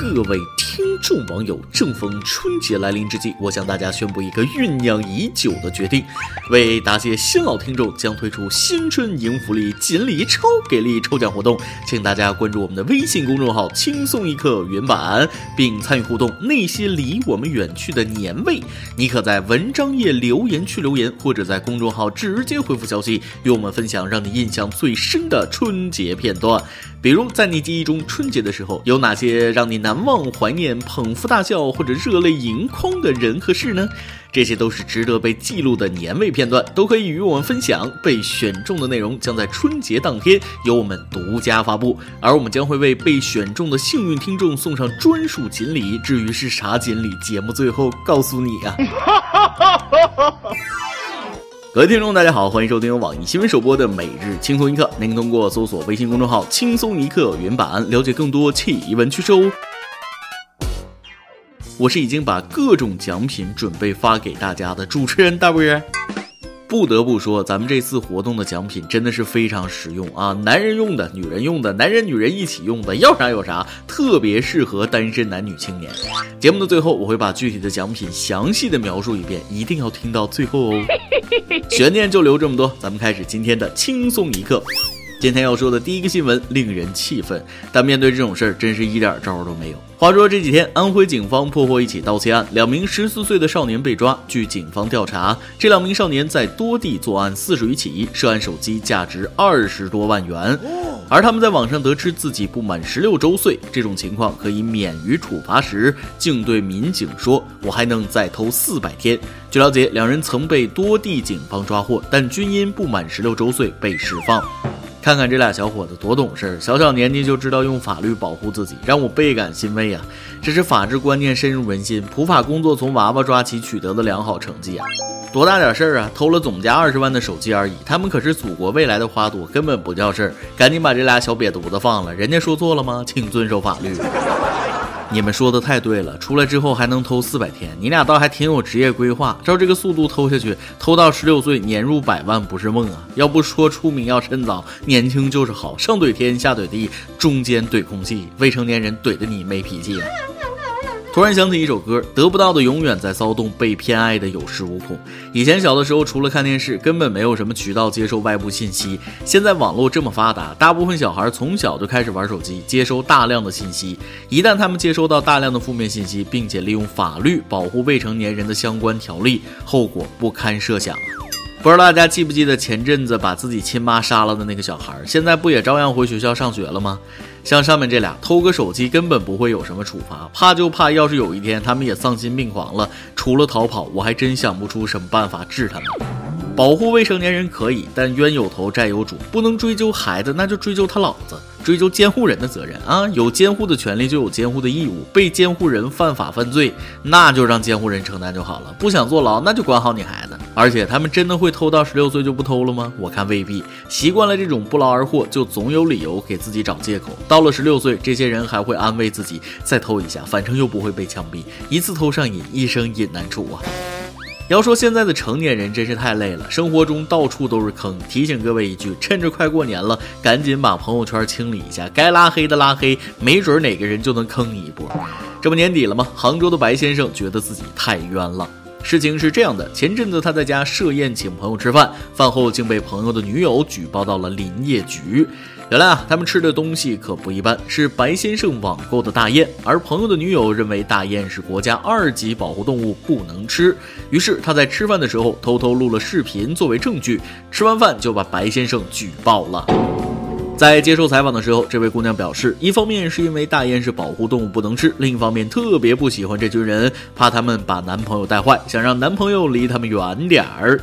各位听听众网友，正逢春节来临之际，我向大家宣布一个酝酿已久的决定：为答谢新老听众，将推出新春迎福利锦鲤超给力抽奖活动，请大家关注我们的微信公众号“轻松一刻”原版，并参与互动。那些离我们远去的年味，你可在文章页留言区留言，或者在公众号直接回复消息，与我们分享让你印象最深的春节片段。比如，在你记忆中，春节的时候有哪些让你难忘、怀念、捧腹大笑或者热泪盈眶的人和事呢？这些都是值得被记录的年味片段，都可以与我们分享。被选中的内容将在春节当天由我们独家发布，而我们将会为被选中的幸运听众送上专属锦鲤。至于是啥锦鲤，节目最后告诉你啊。各位听众，大家好，欢迎收听由网易新闻首播的《每日轻松一刻》。您通过搜索微信公众号“轻松一刻”原版了解更多奇闻趣事哦。我是已经把各种奖品准备发给大家的主持人大波儿。不得不说，咱们这次活动的奖品真的是非常实用啊！男人用的、女人用的、男人女人一起用的，要啥有啥，特别适合单身男女青年。节目的最后，我会把具体的奖品详细的描述一遍，一定要听到最后哦。悬念就留这么多，咱们开始今天的轻松一刻。今天要说的第一个新闻令人气愤，但面对这种事儿，真是一点招都没有。话说这几天，安徽警方破获一起盗窃案，两名十四岁的少年被抓。据警方调查，这两名少年在多地作案四十余起，涉案手机价值二十多万元。而他们在网上得知自己不满十六周岁，这种情况可以免于处罚时，竟对民警说：“我还能再偷四百天。”据了解，两人曾被多地警方抓获，但均因不满十六周岁被释放。看看这俩小伙子多懂事，小小年纪就知道用法律保护自己，让我倍感欣慰啊！这是法治观念深入人心，普法工作从娃娃抓起取得的良好成绩啊！多大点事儿啊？偷了总价二十万的手机而已，他们可是祖国未来的花朵，根本不叫事儿。赶紧把这俩小瘪犊子放了，人家说错了吗？请遵守法律。你们说的太对了，出来之后还能偷四百天，你俩倒还挺有职业规划。照这个速度偷下去，偷到十六岁年入百万不是梦啊！要不说出名要趁早，年轻就是好，上怼天下怼地，中间怼空气，未成年人怼的你没脾气啊！突然想起一首歌，得不到的永远在骚动，被偏爱的有恃无恐。以前小的时候，除了看电视，根本没有什么渠道接收外部信息。现在网络这么发达，大部分小孩从小就开始玩手机，接收大量的信息。一旦他们接收到大量的负面信息，并且利用法律保护未成年人的相关条例，后果不堪设想。不知道大家记不记得前阵子把自己亲妈杀了的那个小孩，现在不也照样回学校上学了吗？像上面这俩偷个手机根本不会有什么处罚，怕就怕要是有一天他们也丧心病狂了，除了逃跑，我还真想不出什么办法治他们。保护未成年人可以，但冤有头债有主，不能追究孩子，那就追究他老子。追究监护人的责任啊！有监护的权利就有监护的义务。被监护人犯法犯罪，那就让监护人承担就好了。不想坐牢，那就管好你孩子。而且他们真的会偷到十六岁就不偷了吗？我看未必。习惯了这种不劳而获，就总有理由给自己找借口。到了十六岁，这些人还会安慰自己再偷一下，反正又不会被枪毙。一次偷上瘾，一生瘾难除啊！要说现在的成年人真是太累了，生活中到处都是坑。提醒各位一句，趁着快过年了，赶紧把朋友圈清理一下，该拉黑的拉黑，没准哪个人就能坑你一波。这不年底了吗？杭州的白先生觉得自己太冤了。事情是这样的，前阵子他在家设宴请朋友吃饭，饭后竟被朋友的女友举报到了林业局。原来啊，他们吃的东西可不一般，是白先生网购的大雁，而朋友的女友认为大雁是国家二级保护动物，不能吃。于是他在吃饭的时候偷偷录了视频作为证据，吃完饭就把白先生举报了。在接受采访的时候，这位姑娘表示，一方面是因为大雁是保护动物不能吃，另一方面特别不喜欢这群人，怕他们把男朋友带坏，想让男朋友离他们远点儿。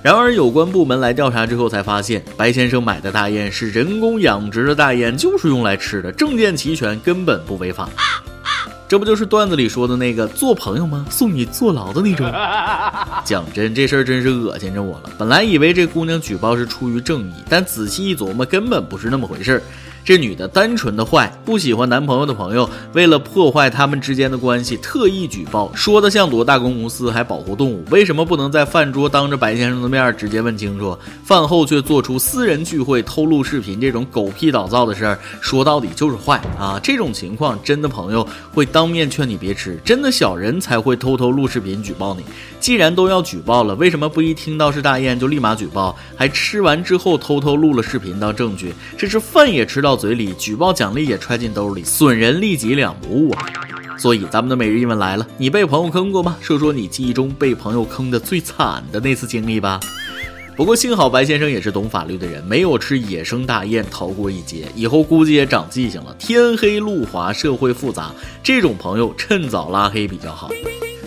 然而有关部门来调查之后才发现，白先生买的大雁是人工养殖的大雁，就是用来吃的，证件齐全，根本不违法。这不就是段子里说的那个做朋友吗？送你坐牢的那种。讲真，这事儿真是恶心着我了。本来以为这姑娘举报是出于正义，但仔细一琢磨，根本不是那么回事儿。这女的单纯的坏，不喜欢男朋友的朋友，为了破坏他们之间的关系，特意举报，说的像多大公无私，还保护动物，为什么不能在饭桌当着白先生的面直接问清楚？饭后却做出私人聚会偷录视频这种狗屁倒灶的事儿，说到底就是坏啊！这种情况，真的朋友会当面劝你别吃，真的小人才会偷偷录视频举报你。既然都要举报了，为什么不一听到是大雁就立马举报，还吃完之后偷偷录了视频当证据？这是饭也吃到。嘴里举报奖励也揣进兜里，损人利己两不误啊！所以咱们的每日一问来了，你被朋友坑过吗？说说你记忆中被朋友坑的最惨的那次经历吧。不过幸好白先生也是懂法律的人，没有吃野生大雁逃过一劫，以后估计也长记性了。天黑路滑，社会复杂，这种朋友趁早拉黑比较好。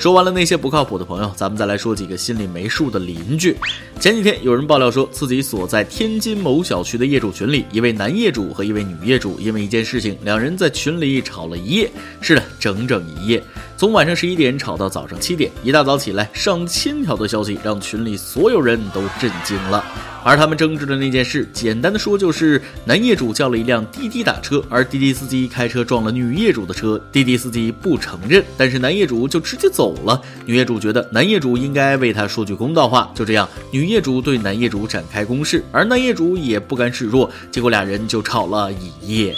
说完了那些不靠谱的朋友，咱们再来说几个心里没数的邻居。前几天有人爆料说自己所在天津某小区的业主群里，一位男业主和一位女业主因为一件事情，两人在群里吵了一夜。是的，整整一夜，从晚上十一点吵到早上七点。一大早起来，上千条的消息让群里所有人都震惊了。而他们争执的那件事，简单的说就是男业主叫了一辆滴滴打车，而滴滴司机开车撞了女业主的车，滴滴司机不承认，但是男业主就直接走了。女业主觉得男业主应该为他说句公道话，就这样，女业主对男业主展开攻势，而男业主也不甘示弱，结果俩人就吵了一夜。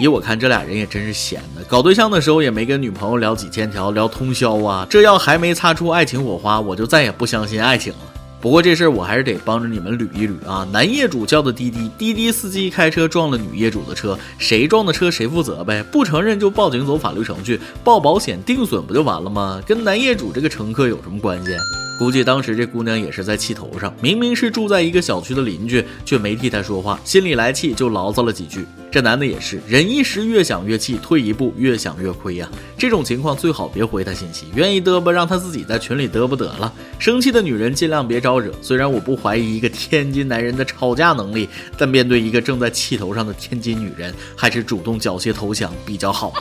依我看，这俩人也真是闲的，搞对象的时候也没跟女朋友聊几千条，聊通宵啊，这要还没擦出爱情火花，我就再也不相信爱情了。不过这事儿我还是得帮着你们捋一捋啊！男业主叫的滴滴，滴滴司机开车撞了女业主的车，谁撞的车谁负责呗？不承认就报警走法律程序，报保险定损不就完了吗？跟男业主这个乘客有什么关系？估计当时这姑娘也是在气头上，明明是住在一个小区的邻居，却没替他说话，心里来气就牢骚了几句。这男的也是，忍一时越想越气，退一步越想越亏呀。这种情况最好别回他信息，愿意嘚啵让他自己在群里嘚啵得了。生气的女人尽量别招惹。虽然我不怀疑一个天津男人的吵架能力，但面对一个正在气头上的天津女人，还是主动缴械投降比较好。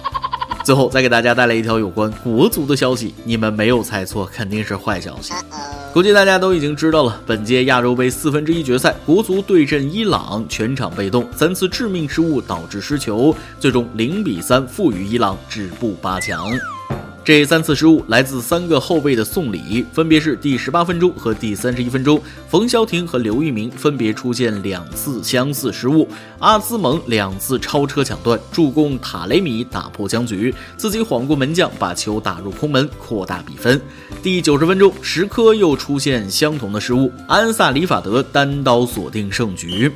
最后再给大家带来一条有关国足的消息，你们没有猜错，肯定是坏消息。估计大家都已经知道了，本届亚洲杯四分之一决赛，国足对阵伊朗，全场被动，三次致命失误导致失球，最终零比三负于伊朗，止步八强。这三次失误来自三个后卫的送礼，分别是第十八分钟和第三十一分钟，冯潇霆和刘玉明分别出现两次相似失误，阿兹蒙两次超车抢断，助攻塔雷米打破僵局，自己晃过门将把球打入空门，扩大比分。第九十分钟，石科又出现相同的失误，安萨里法德单刀锁定胜局。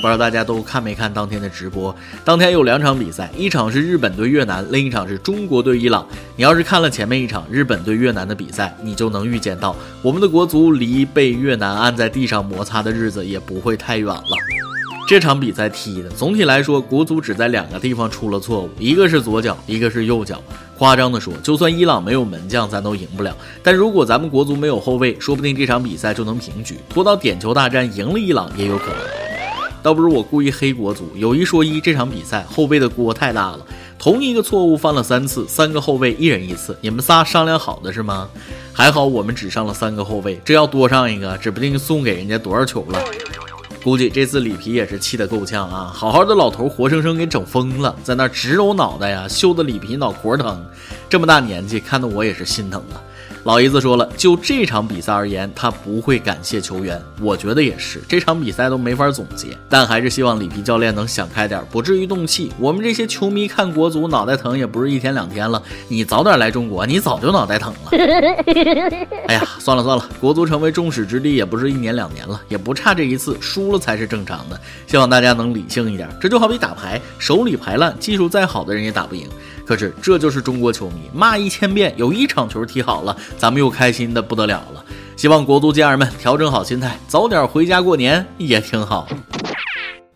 不知道大家都看没看当天的直播？当天有两场比赛，一场是日本对越南，另一场是中国对伊朗。你要是看了前面一场日本对越南的比赛，你就能预见到我们的国足离被越南按在地上摩擦的日子也不会太远了。这场比赛踢的总体来说，国足只在两个地方出了错误，一个是左脚，一个是右脚。夸张的说，就算伊朗没有门将，咱都赢不了。但如果咱们国足没有后卫，说不定这场比赛就能平局，拖到点球大战赢了伊朗也有可能。倒不是我故意黑国足，有一说一，这场比赛后卫的锅太大了，同一个错误犯了三次，三个后卫一人一次，你们仨商量好的是吗？还好我们只上了三个后卫，这要多上一个，指不定送给人家多少球了。估计这次里皮也是气得够呛啊，好好的老头活生生给整疯了，在那直揉脑袋呀，羞得里皮脑壳疼，这么大年纪，看得我也是心疼啊。老爷子说了，就这场比赛而言，他不会感谢球员。我觉得也是，这场比赛都没法总结。但还是希望里皮教练能想开点，不至于动气。我们这些球迷看国足脑袋疼也不是一天两天了。你早点来中国，你早就脑袋疼了。哎呀，算了算了，国足成为众矢之的也不是一年两年了，也不差这一次，输了才是正常的。希望大家能理性一点。这就好比打牌，手里牌烂，技术再好的人也打不赢。可是这就是中国球迷，骂一千遍，有一场球踢好了，咱们又开心的不得了了。希望国足家人们调整好心态，早点回家过年也挺好。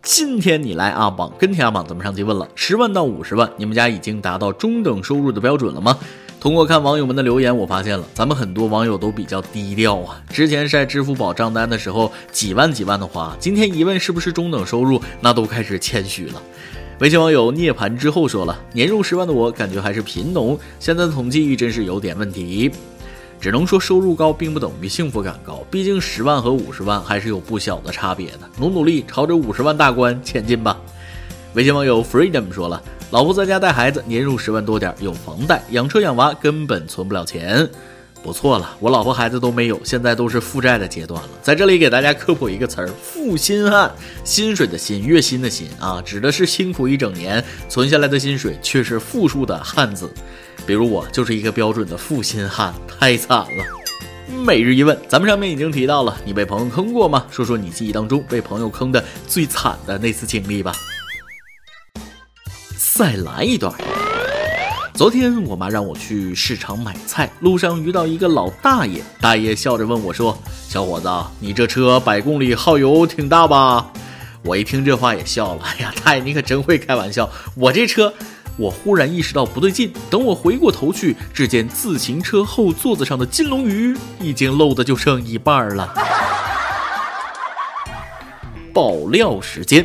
今天你来阿榜跟天阿榜，咱们上期问了，十万到五十万，你们家已经达到中等收入的标准了吗？通过看网友们的留言，我发现了咱们很多网友都比较低调啊。之前晒支付宝账单的时候，几万几万的花，今天一问是不是中等收入，那都开始谦虚了。微信网友涅槃之后说了：“年入十万的我，感觉还是贫农。现在的统计真是有点问题。只能说收入高并不等于幸福感高，毕竟十万和五十万还是有不小的差别的。努努力，朝着五十万大关前进吧。”微信网友 Freedom 说了，老婆在家带孩子，年入十万多点，有房贷，养车养娃根本存不了钱。不错了，我老婆孩子都没有，现在都是负债的阶段了。在这里给大家科普一个词儿：负心汉，薪水的薪，月薪的薪啊，指的是辛苦一整年存下来的薪水却是负数的汉子。比如我就是一个标准的负心汉，太惨了。每日一问，咱们上面已经提到了，你被朋友坑过吗？说说你记忆当中被朋友坑的最惨的那次经历吧。再来一段。昨天我妈让我去市场买菜，路上遇到一个老大爷，大爷笑着问我说：“小伙子，你这车百公里耗油挺大吧？”我一听这话也笑了，哎呀，大爷你可真会开玩笑，我这车……我忽然意识到不对劲，等我回过头去，只见自行车后座子上的金龙鱼已经漏的就剩一半了。爆料时间。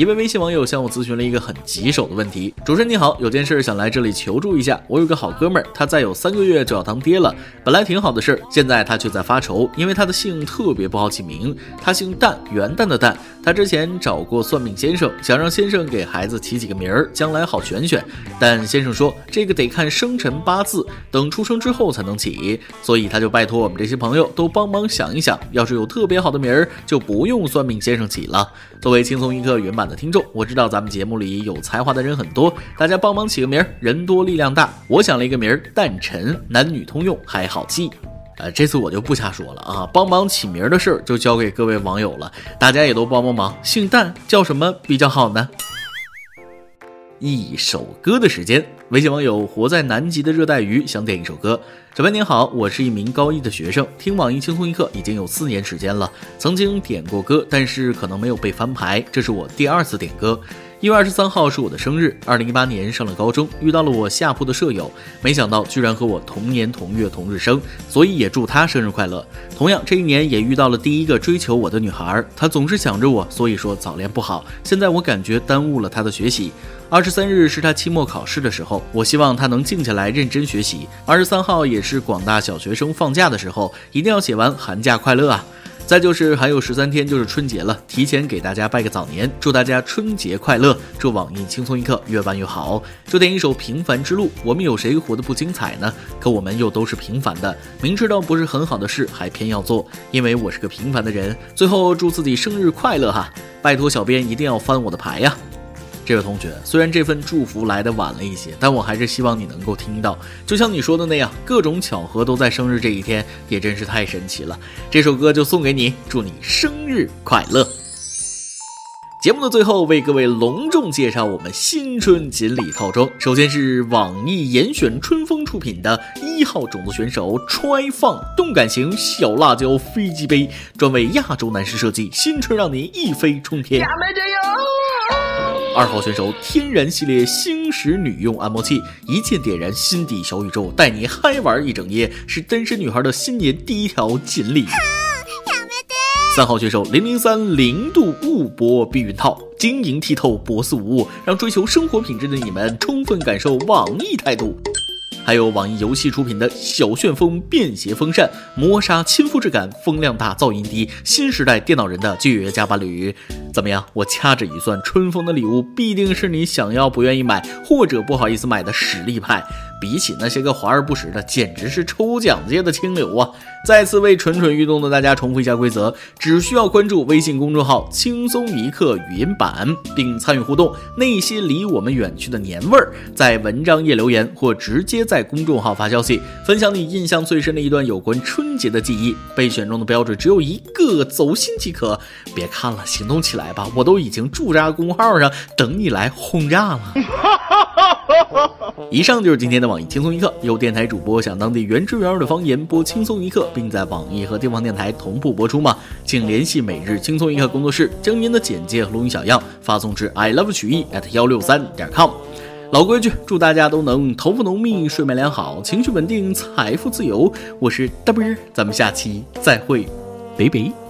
一位微信网友向我咨询了一个很棘手的问题：主持人你好，有件事想来这里求助一下。我有个好哥们儿，他再有三个月就要当爹了，本来挺好的事儿，现在他却在发愁，因为他的姓特别不好起名，他姓蛋，元旦的蛋。他之前找过算命先生，想让先生给孩子起几个名儿，将来好选选。但先生说这个得看生辰八字，等出生之后才能起，所以他就拜托我们这些朋友都帮忙想一想，要是有特别好的名儿，就不用算命先生起了。作为轻松一刻原版的听众，我知道咱们节目里有才华的人很多，大家帮忙起个名儿，人多力量大。我想了一个名儿，诞辰，男女通用，还好记。呃，这次我就不瞎说了啊，帮忙起名的事儿就交给各位网友了，大家也都帮帮忙。姓蛋叫什么比较好呢？一首歌的时间，微信网友活在南极的热带鱼想点一首歌。小白您好，我是一名高一的学生，听网易轻松一刻已经有四年时间了，曾经点过歌，但是可能没有被翻牌，这是我第二次点歌。一月二十三号是我的生日。二零一八年上了高中，遇到了我下铺的舍友，没想到居然和我同年同月同日生，所以也祝他生日快乐。同样这一年也遇到了第一个追求我的女孩，她总是想着我，所以说早恋不好。现在我感觉耽误了她的学习。二十三日是她期末考试的时候，我希望她能静下来认真学习。二十三号也是广大小学生放假的时候，一定要写完寒假快乐啊！再就是还有十三天就是春节了，提前给大家拜个早年，祝大家春节快乐，祝网易轻松一刻越办越好。就点一首《平凡之路》，我们有谁活得不精彩呢？可我们又都是平凡的，明知道不是很好的事，还偏要做，因为我是个平凡的人。最后祝自己生日快乐哈！拜托小编一定要翻我的牌呀！这位同学，虽然这份祝福来的晚了一些，但我还是希望你能够听到。就像你说的那样，各种巧合都在生日这一天，也真是太神奇了。这首歌就送给你，祝你生日快乐。节目的最后，为各位隆重介绍我们新春锦鲤套装。首先是网易严选春风出品的一号种子选手 Try 放动感型小辣椒飞机杯，专为亚洲男士设计，新春让你一飞冲天。二号选手天然系列星矢女用按摩器，一键点燃心底小宇宙，带你嗨玩一整夜，是单身女孩的新年第一条锦鲤。三号选手零零三零度雾波避孕套，晶莹剔透，薄似无物，让追求生活品质的你们充分感受网易态度。还有网易游戏出品的小旋风便携风扇，磨砂亲肤质感，风量大，噪音低，新时代电脑人的绝佳伴侣。怎么样？我掐指一算，春风的礼物必定是你想要不愿意买，或者不好意思买的实力派。比起那些个华而不实的，简直是抽奖界的清流啊！再次为蠢蠢欲动的大家重复一下规则：只需要关注微信公众号“轻松一刻语音版”，并参与互动，那些离我们远去的年味儿，在文章页留言或直接在公众号发消息，分享你印象最深的一段有关春节的记忆。被选中的标准只有一个，走心即可。别看了，行动起来吧！我都已经驻扎公号上等你来轰炸了。以上就是今天的网易轻松一刻，由电台主播想当地原汁原味的方言播轻松一刻，并在网易和地方电台同步播出吗？请联系每日轻松一刻工作室，将您的简介和录音小样发送至 i love 曲艺 at 幺六三点 com。老规矩，祝大家都能头发浓密、睡眠良好、情绪稳定、财富自由。我是 W，咱们下期再会，拜拜。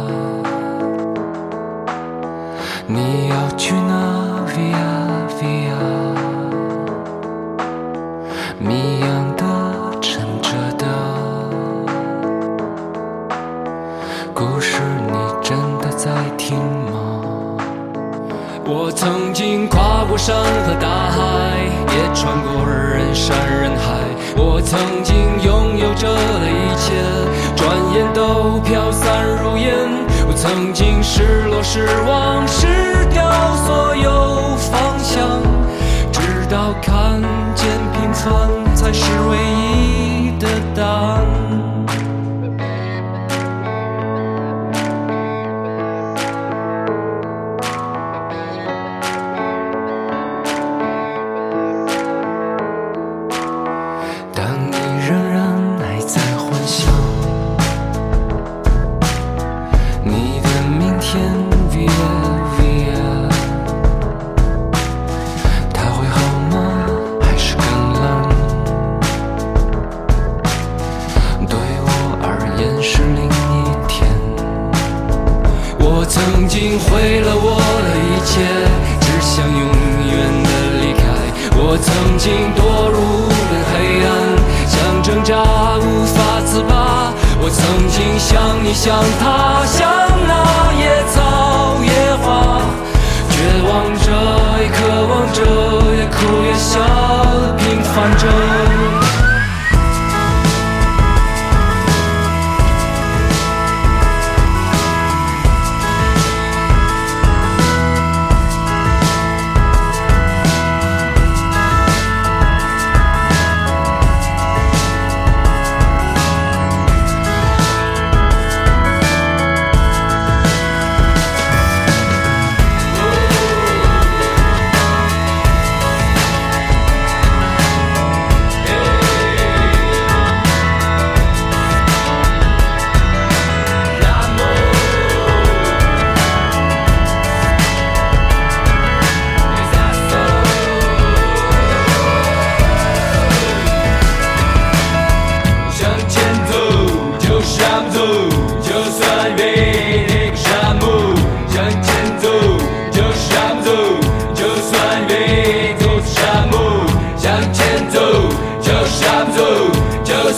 在听吗？我曾经跨过山和大海，也穿过人山人海。我曾经拥有着的一切，转眼都飘散如烟。我曾经失落、失望、失掉所有方向，直到看见平凡才是唯一你，像他，像那野草野花，绝望着，也渴望着，也哭也笑，平凡着。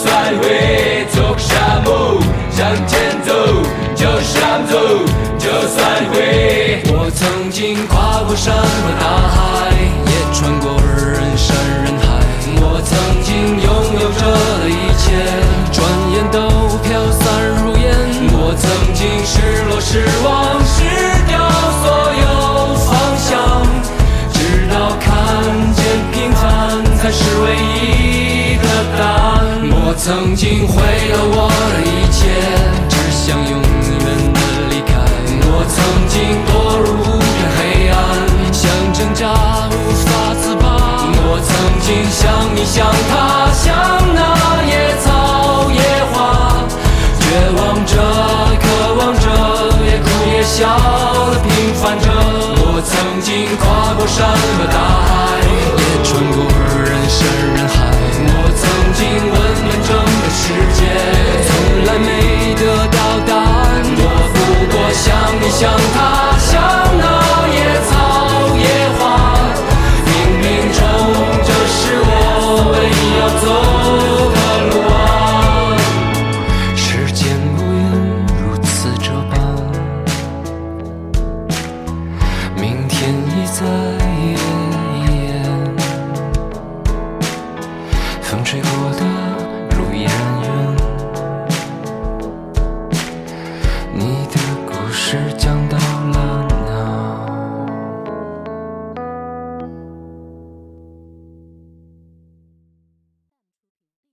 算会走沙漠。向前走，就上走，就算会。我曾经跨过山和大海，也穿过人山人海。我曾经拥有着的一切，转眼都飘散如烟。我曾经失落、失望、失掉所有方向，直到看见平凡才是唯一。我曾经毁了我的一切，只想永远的离开。我曾经堕入无边黑暗，想挣扎无法自拔。我曾经像你，像他，像那野草野花，绝望着，渴望着，也哭也笑的平凡着。我曾经跨过山和大想，他，